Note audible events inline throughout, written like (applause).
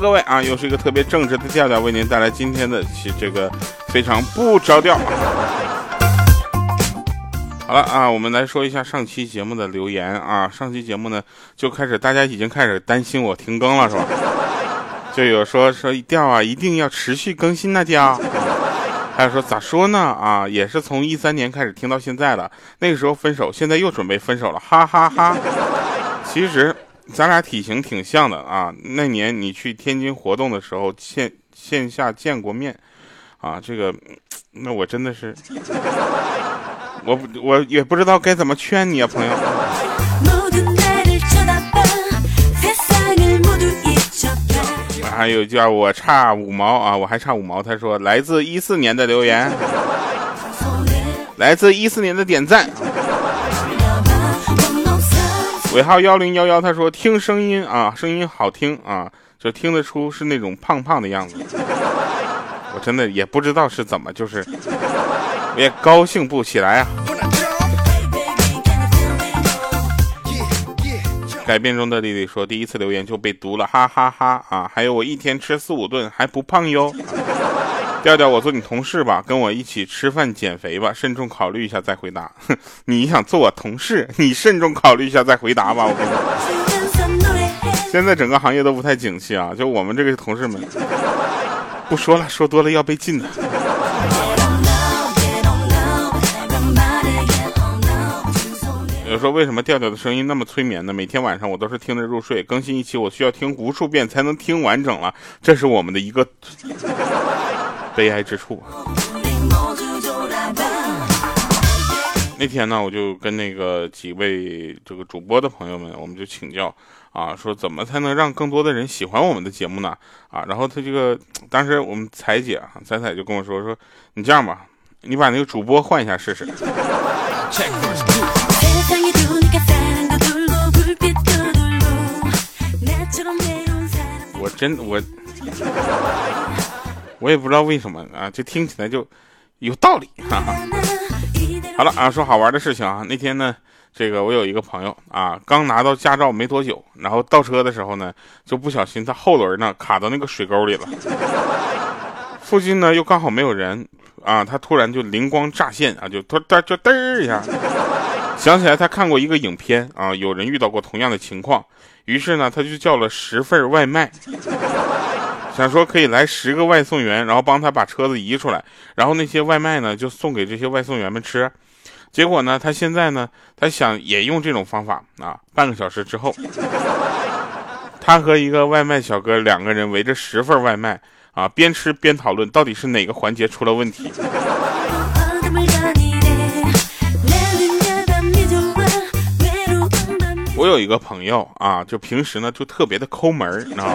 各位啊，又是一个特别正直的调调，为您带来今天的其这个非常不着调。好了啊，我们来说一下上期节目的留言啊。上期节目呢，就开始大家已经开始担心我停更了，是吧？就有说说调啊，一定要持续更新那调。还有说咋说呢啊，也是从一三年开始听到现在了。那个时候分手，现在又准备分手了，哈哈哈。其实咱俩体型挺像的啊。那年你去天津活动的时候，线线下见过面啊。这个，那我真的是。我我也不知道该怎么劝你啊，朋友。(laughs) 还有叫我差五毛啊，我还差五毛。他说来自一四年的留言，(laughs) 来自一四年的点赞。尾号幺零幺幺，他说听声音啊，声音好听啊，就听得出是那种胖胖的样子。我真的也不知道是怎么，就是我也高兴不起来啊。改变中的丽丽说：“第一次留言就被读了，哈哈哈啊！还有我一天吃四五顿还不胖哟。调调，我做你同事吧，跟我一起吃饭减肥吧，慎重考虑一下再回答。哼，(laughs) 你想做我同事，你慎重考虑一下再回答吧。我跟你说，(laughs) 现在整个行业都不太景气啊，就我们这个同事们，不说了，说多了要被禁的。”有说为什么调调的声音那么催眠呢？每天晚上我都是听着入睡，更新一期我需要听无数遍才能听完整了，这是我们的一个悲哀之处。那天呢，我就跟那个几位这个主播的朋友们，我们就请教啊，说怎么才能让更多的人喜欢我们的节目呢？啊，然后他这个当时我们彩姐啊，彩彩就跟我说说，你这样吧，你把那个主播换一下试试。我真我，我也不知道为什么啊，就听起来就有道理。(laughs) 哈哈。好了啊，说好玩的事情啊，那天呢，这个我有一个朋友啊，刚拿到驾照没多久，然后倒车的时候呢，就不小心他后轮呢卡到那个水沟里了，(laughs) 附近呢又刚好没有人啊，他突然就灵光乍现啊，就突突就嘚儿一下。想起来他看过一个影片啊，有人遇到过同样的情况，于是呢，他就叫了十份外卖，想说可以来十个外送员，然后帮他把车子移出来，然后那些外卖呢就送给这些外送员们吃。结果呢，他现在呢，他想也用这种方法啊。半个小时之后，(laughs) 他和一个外卖小哥两个人围着十份外卖啊，边吃边讨论到底是哪个环节出了问题。我有一个朋友啊，就平时呢就特别的抠门，你知道吗？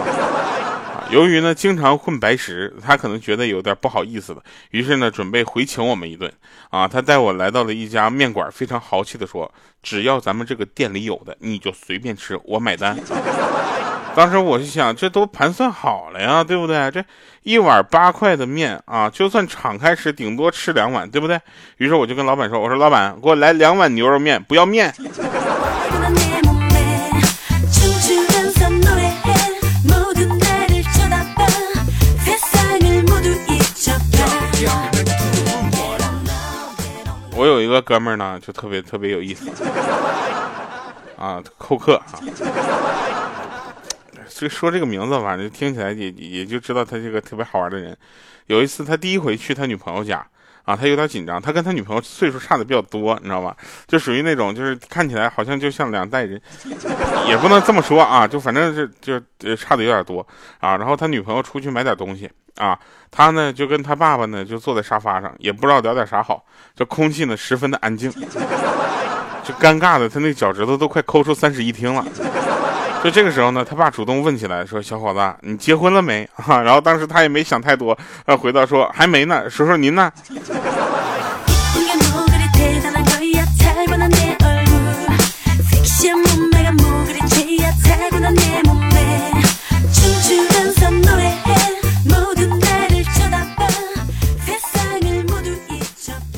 由于呢经常混白食，他可能觉得有点不好意思了，于是呢准备回请我们一顿。啊，他带我来到了一家面馆，非常豪气的说：“只要咱们这个店里有的，你就随便吃，我买单。” (laughs) 当时我就想，这都盘算好了呀，对不对？这一碗八块的面啊，就算敞开吃，顶多吃两碗，对不对？于是我就跟老板说：“我说老板，给我来两碗牛肉面，不要面。” (laughs) 我有一个哥们儿呢，就特别特别有意思，(laughs) 啊，扣客啊，就说这个名字反正听起来也也就知道他是个特别好玩的人。有一次他第一回去他女朋友家，啊，他有点紧张，他跟他女朋友岁数差的比较多，你知道吧？就属于那种就是看起来好像就像两代人，也不能这么说啊，就反正是就差的有点多啊。然后他女朋友出去买点东西。啊，他呢就跟他爸爸呢就坐在沙发上，也不知道聊点啥好，这空气呢十分的安静，(laughs) 就尴尬的他那脚趾头都快抠出三室一厅了。就这个时候呢，他爸主动问起来说：“小伙子，你结婚了没？”啊，(laughs) 然后当时他也没想太多，呃，回答说：“还没呢。”叔叔您呢？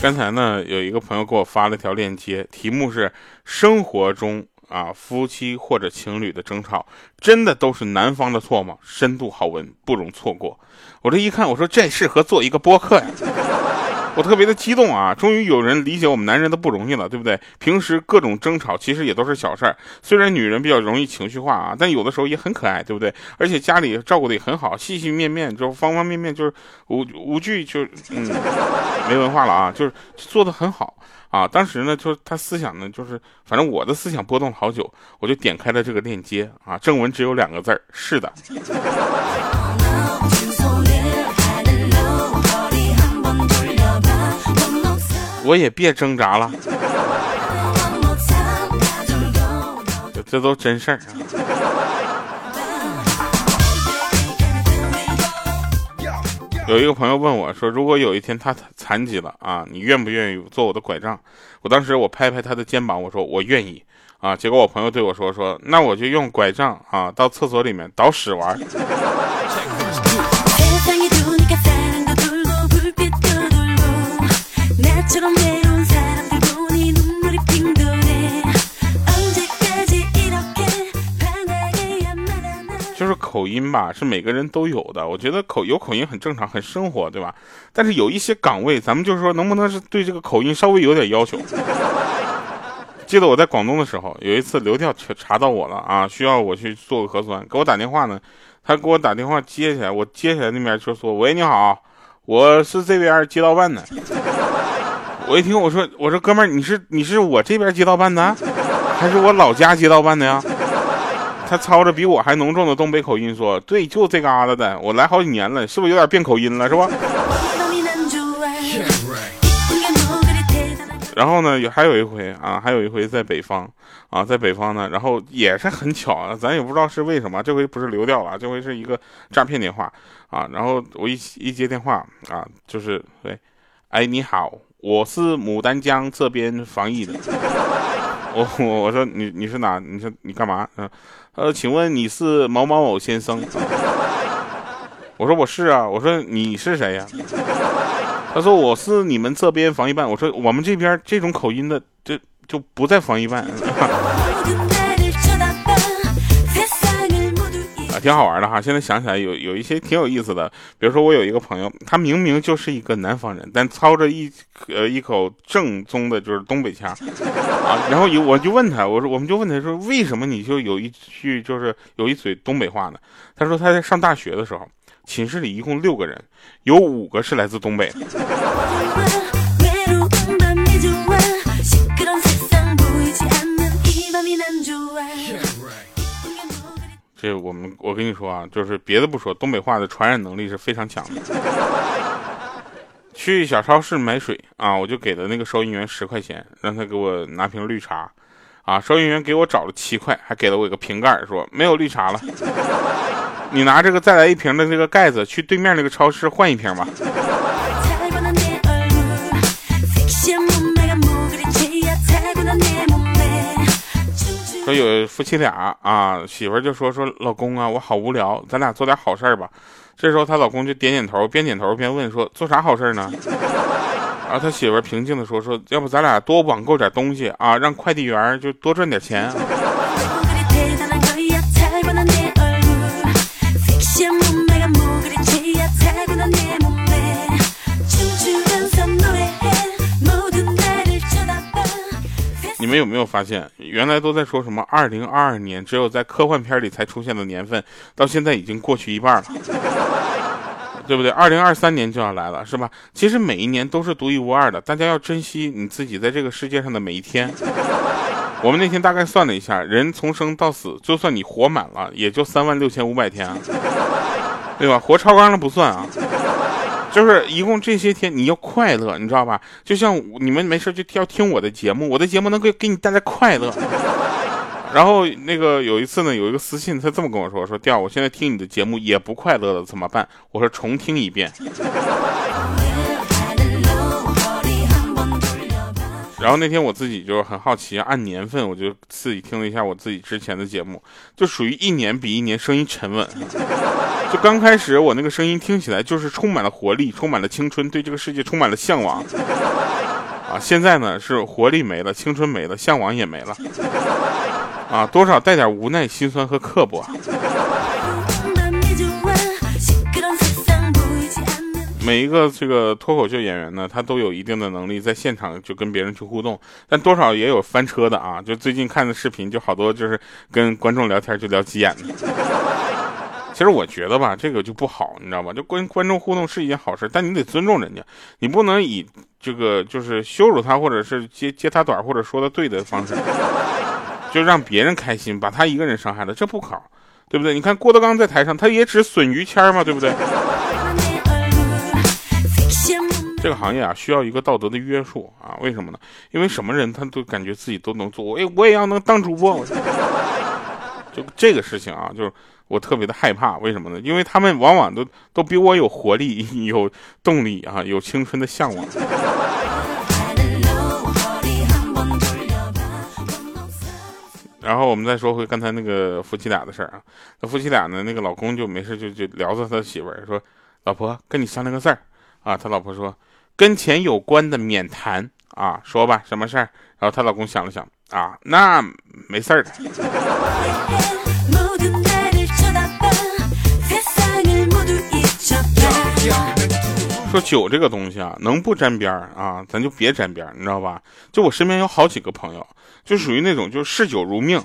刚才呢，有一个朋友给我发了一条链接，题目是“生活中啊，夫妻或者情侣的争吵，真的都是男方的错吗？深度好文不容错过。我这一看，我说这适合做一个播客呀。我特别的激动啊！终于有人理解我们男人的不容易了，对不对？平时各种争吵其实也都是小事儿，虽然女人比较容易情绪化啊，但有的时候也很可爱，对不对？而且家里照顾的也很好，细细面面，就方方面面，就是无无惧，就嗯，没文化了啊，就是做的很好啊。当时呢，就是他思想呢，就是反正我的思想波动好久，我就点开了这个链接啊，正文只有两个字儿：是的。我也别挣扎了，这都真事儿。有一个朋友问我说：“如果有一天他残疾了啊，你愿不愿意做我的拐杖？”我当时我拍拍他的肩膀，我说：“我愿意。”啊，结果我朋友对我说：“说那我就用拐杖啊，到厕所里面倒屎玩。”就是口音吧，是每个人都有的。我觉得口有口音很正常，很生活，对吧？但是有一些岗位，咱们就是说，能不能是对这个口音稍微有点要求？记得我在广东的时候，有一次流调查到我了啊，需要我去做个核酸，给我打电话呢。他给我打电话接起来，我接起来那边就说：“喂，你好，我是这边街道办的。”我一听，我说我说哥们儿，你是你是我这边街道办的，还是我老家街道办的呀？他操着比我还浓重的东北口音说：“对，就这嘎达的，我来好几年了，是不是有点变口音了，是吧？”然后呢，有还有一回啊，还有一回在北方啊，在北方呢，然后也是很巧啊，咱也不知道是为什么，这回不是流掉了，这回是一个诈骗电话啊。然后我一一接电话啊，就是喂，哎，你好。我是牡丹江这边防疫的，(laughs) 我我我说你你是哪？你说你干嘛？嗯，呃，请问你是某某某先生？(laughs) 我说我是啊。我说你是谁呀？(laughs) 他说我是你们这边防疫办。我说我们这边这种口音的，就就不在防疫办。挺好玩的哈，现在想起来有有一些挺有意思的，比如说我有一个朋友，他明明就是一个南方人，但操着一呃一口正宗的就是东北腔啊，然后有我就问他，我说我们就问他说为什么你就有一句就是有一嘴东北话呢？他说他在上大学的时候，寝室里一共六个人，有五个是来自东北。这我们，我跟你说啊，就是别的不说，东北话的传染能力是非常强的。去小超市买水啊，我就给了那个收银员十块钱，让他给我拿瓶绿茶。啊，收银员给我找了七块，还给了我一个瓶盖，说没有绿茶了。你拿这个再来一瓶的这个盖子，去对面那个超市换一瓶吧。说有夫妻俩啊，媳妇就说说老公啊，我好无聊，咱俩做点好事吧。这时候她老公就点点头，边点头边问说做啥好事呢？然后他媳妇平静的说说要不咱俩多网购点东西啊，让快递员就多赚点钱。你们有没有发现，原来都在说什么二零二二年只有在科幻片里才出现的年份，到现在已经过去一半了，对不对？二零二三年就要来了，是吧？其实每一年都是独一无二的，大家要珍惜你自己在这个世界上的每一天。我们那天大概算了一下，人从生到死，就算你活满了，也就三万六千五百天，对吧？活超纲了不算啊。就是一共这些天你要快乐，你知道吧？就像你们没事就要听我的节目，我的节目能给给你带来快乐。然后那个有一次呢，有一个私信，他这么跟我说：“说调，我现在听你的节目也不快乐了，怎么办？”我说：“重听一遍。”然后那天我自己就很好奇，按年份我就自己听了一下我自己之前的节目，就属于一年比一年声音沉稳。就刚开始我那个声音听起来就是充满了活力，充满了青春，对这个世界充满了向往。啊，现在呢是活力没了，青春没了，向往也没了。啊，多少带点无奈、心酸和刻薄。每一个这个脱口秀演员呢，他都有一定的能力，在现场就跟别人去互动，但多少也有翻车的啊。就最近看的视频，就好多就是跟观众聊天就聊急眼了。其实我觉得吧，这个就不好，你知道吧？就跟观众互动是一件好事，但你得尊重人家，你不能以这个就是羞辱他，或者是接接他短，或者说的对的方式，(laughs) 就让别人开心，把他一个人伤害了，这不好，对不对？你看郭德纲在台上，他也只损于谦嘛，对不对？这个行业啊，需要一个道德的约束啊？为什么呢？因为什么人他都感觉自己都能做，我哎，我也要能当主播。就这个事情啊，就是我特别的害怕。为什么呢？因为他们往往都都比我有活力、(laughs) 有动力啊，有青春的向往。(laughs) 然后我们再说回刚才那个夫妻俩的事儿啊，那夫妻俩呢，那个老公就没事就就聊着他媳妇儿说：“老婆，跟你商量个事儿啊。”他老婆说。跟钱有关的免谈啊，说吧，什么事儿？然后她老公想了想啊，那没事儿。(laughs) 说酒这个东西啊，能不沾边儿啊，咱就别沾边儿，你知道吧？就我身边有好几个朋友，就属于那种就是嗜酒如命。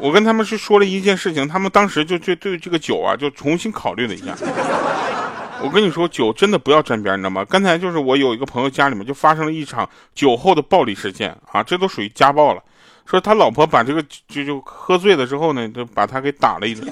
我跟他们是说了一件事情，他们当时就就对这个酒啊，就重新考虑了一下。我跟你说，酒真的不要沾边，你知道吗？刚才就是我有一个朋友家里面就发生了一场酒后的暴力事件啊，这都属于家暴了。说他老婆把这个就就喝醉了之后呢，就把他给打了一顿。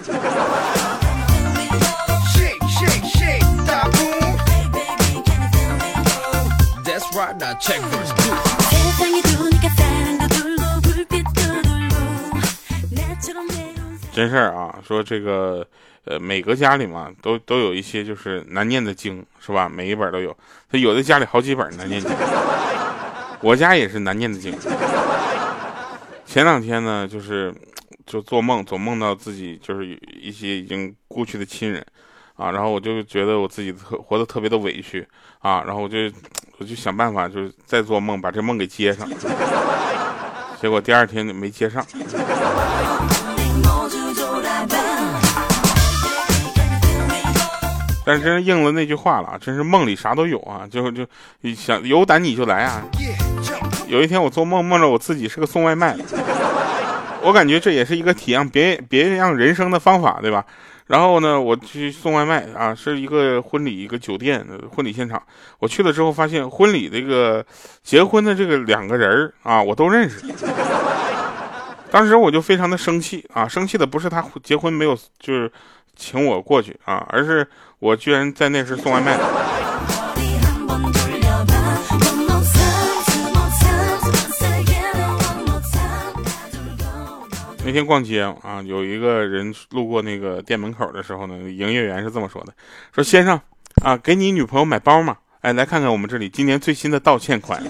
真事儿啊，说这个。呃，每个家里嘛，都都有一些就是难念的经，是吧？每一本都有，他有的家里好几本难念经。我家也是难念的经。前两天呢，就是就做梦，总梦到自己就是一些已经故去的亲人，啊，然后我就觉得我自己特活得特别的委屈，啊，然后我就我就想办法，就是再做梦把这梦给接上，结果第二天就没接上。但是真是应了那句话了，真是梦里啥都有啊！就就想有胆你就来啊！有一天我做梦梦着我自己是个送外卖，我感觉这也是一个体验别别样人生的方法，对吧？然后呢，我去送外卖啊，是一个婚礼一个酒店婚礼现场。我去了之后发现婚礼这个结婚的这个两个人啊，我都认识。(laughs) 当时我就非常的生气啊，生气的不是他结婚没有就是请我过去啊，而是。我居然在那时送外卖。那天逛街啊，有一个人路过那个店门口的时候呢，营业员是这么说的：“说先生啊，给你女朋友买包嘛？哎，来看看我们这里今年最新的道歉款。”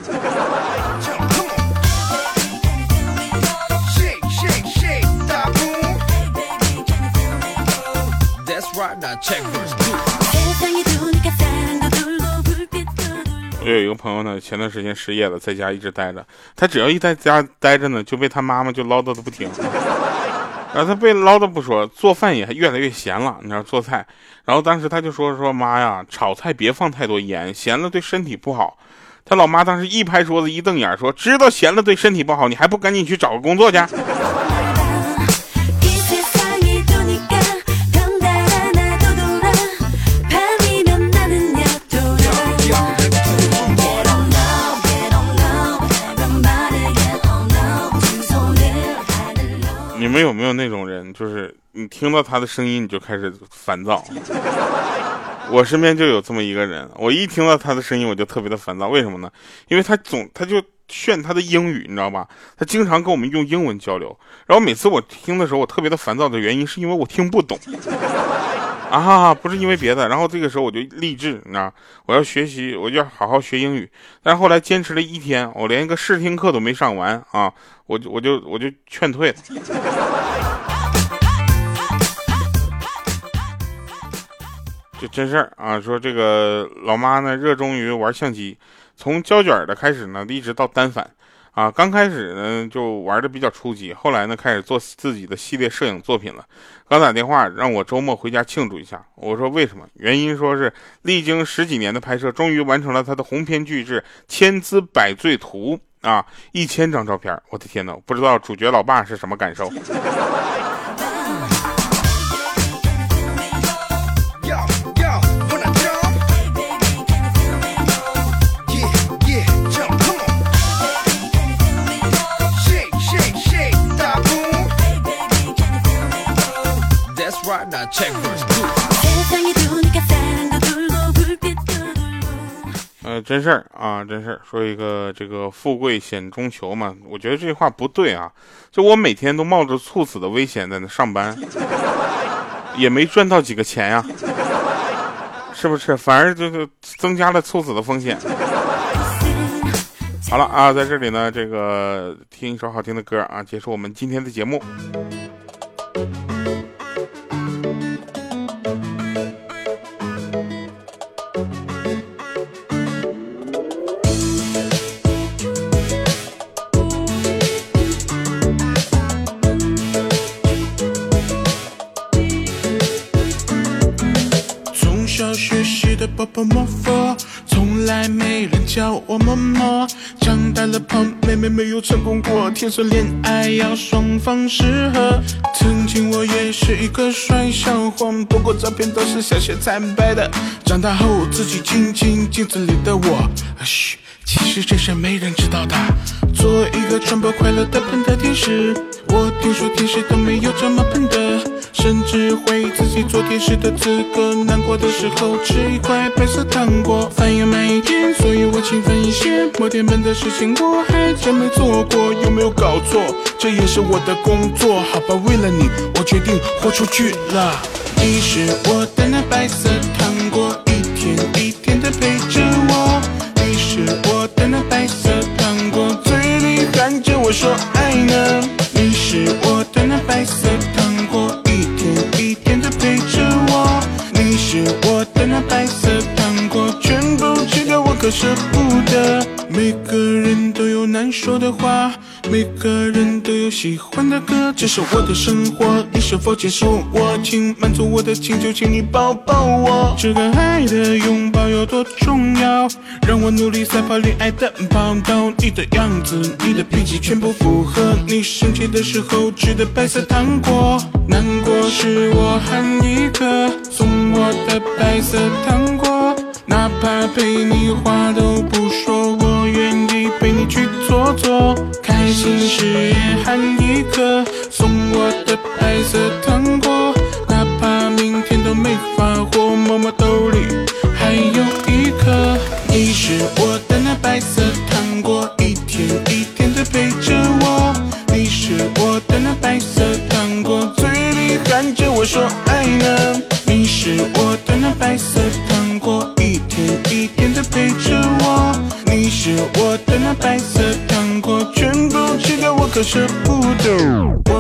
我有一个朋友呢，前段时间失业了，在家一直待着。他只要一在家待着呢，就被他妈妈就唠叨的不停。然后他被唠叨不说，做饭也越来越咸了。你知道做菜，然后当时他就说说妈呀，炒菜别放太多盐，咸了对身体不好。他老妈当时一拍桌子，一瞪眼说：“知道咸了对身体不好，你还不赶紧去找个工作去？”有没有那种人，就是你听到他的声音你就开始烦躁？我身边就有这么一个人，我一听到他的声音我就特别的烦躁。为什么呢？因为他总他就炫他的英语，你知道吧？他经常跟我们用英文交流，然后每次我听的时候我特别的烦躁的原因是因为我听不懂。啊，不是因为别的，然后这个时候我就励志，你知道，我要学习，我就要好好学英语。但是后来坚持了一天，我连一个试听课都没上完啊，我就我就我就劝退了。(laughs) 这真事儿啊，说这个老妈呢热衷于玩相机，从胶卷的开始呢，一直到单反。啊，刚开始呢就玩的比较初级，后来呢开始做自己的系列摄影作品了。刚打电话让我周末回家庆祝一下，我说为什么？原因说是历经十几年的拍摄，终于完成了他的鸿篇巨制《千姿百醉图》啊，一千张照片，我的天呐，不知道主角老爸是什么感受。呃，真事儿啊，真事儿。说一个这个富贵险中求嘛，我觉得这句话不对啊。就我每天都冒着猝死的危险在那上班，也没赚到几个钱呀，是不是？反而就是增加了猝死的风险。好了啊，在这里呢，这个听一首好听的歌啊，结束我们今天的节目。成功过，听说恋爱要双方适合。曾经我也是一个帅小伙，不过照片都是小学才拍的。长大后自己亲亲镜子里的我，嘘，其实这是没人知道的。做一个传播快乐的喷的天使，我听说天使都没有这么喷的。甚至怀疑自己做天使的资格，难过的时候吃一块白色糖果，饭要慢一点，所以我勤奋一些。摩天门的事情我还真没做过，有没有搞错？这也是我的工作，好吧，为了你，我决定豁出去了。你是我的那白色糖果，一天一天的陪着这是我的生活，你是否接受我？请满足我的请求，请你抱抱我。这个爱的拥抱有多重要？让我努力赛跑恋爱的跑道。你的样子，你的脾气，全部符合。你生气的时候吃的白色糖果，难过时我喊一个，送我的白色糖果。哪怕陪你话都不说，我愿意陪你去做做。开心时也喊一颗，送我的白色糖果。哪怕明天都没发货，摸摸兜里还有一颗。你是我的那白色糖果，一天一天的陪着我。你是我的那白色糖果，嘴里喊着我说爱呢。你是我的那白色糖果。吃掉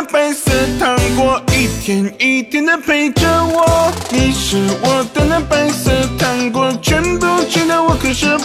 那白色糖果，一天一天的陪着我。你是我的那白色糖果，全部吃掉我可舍。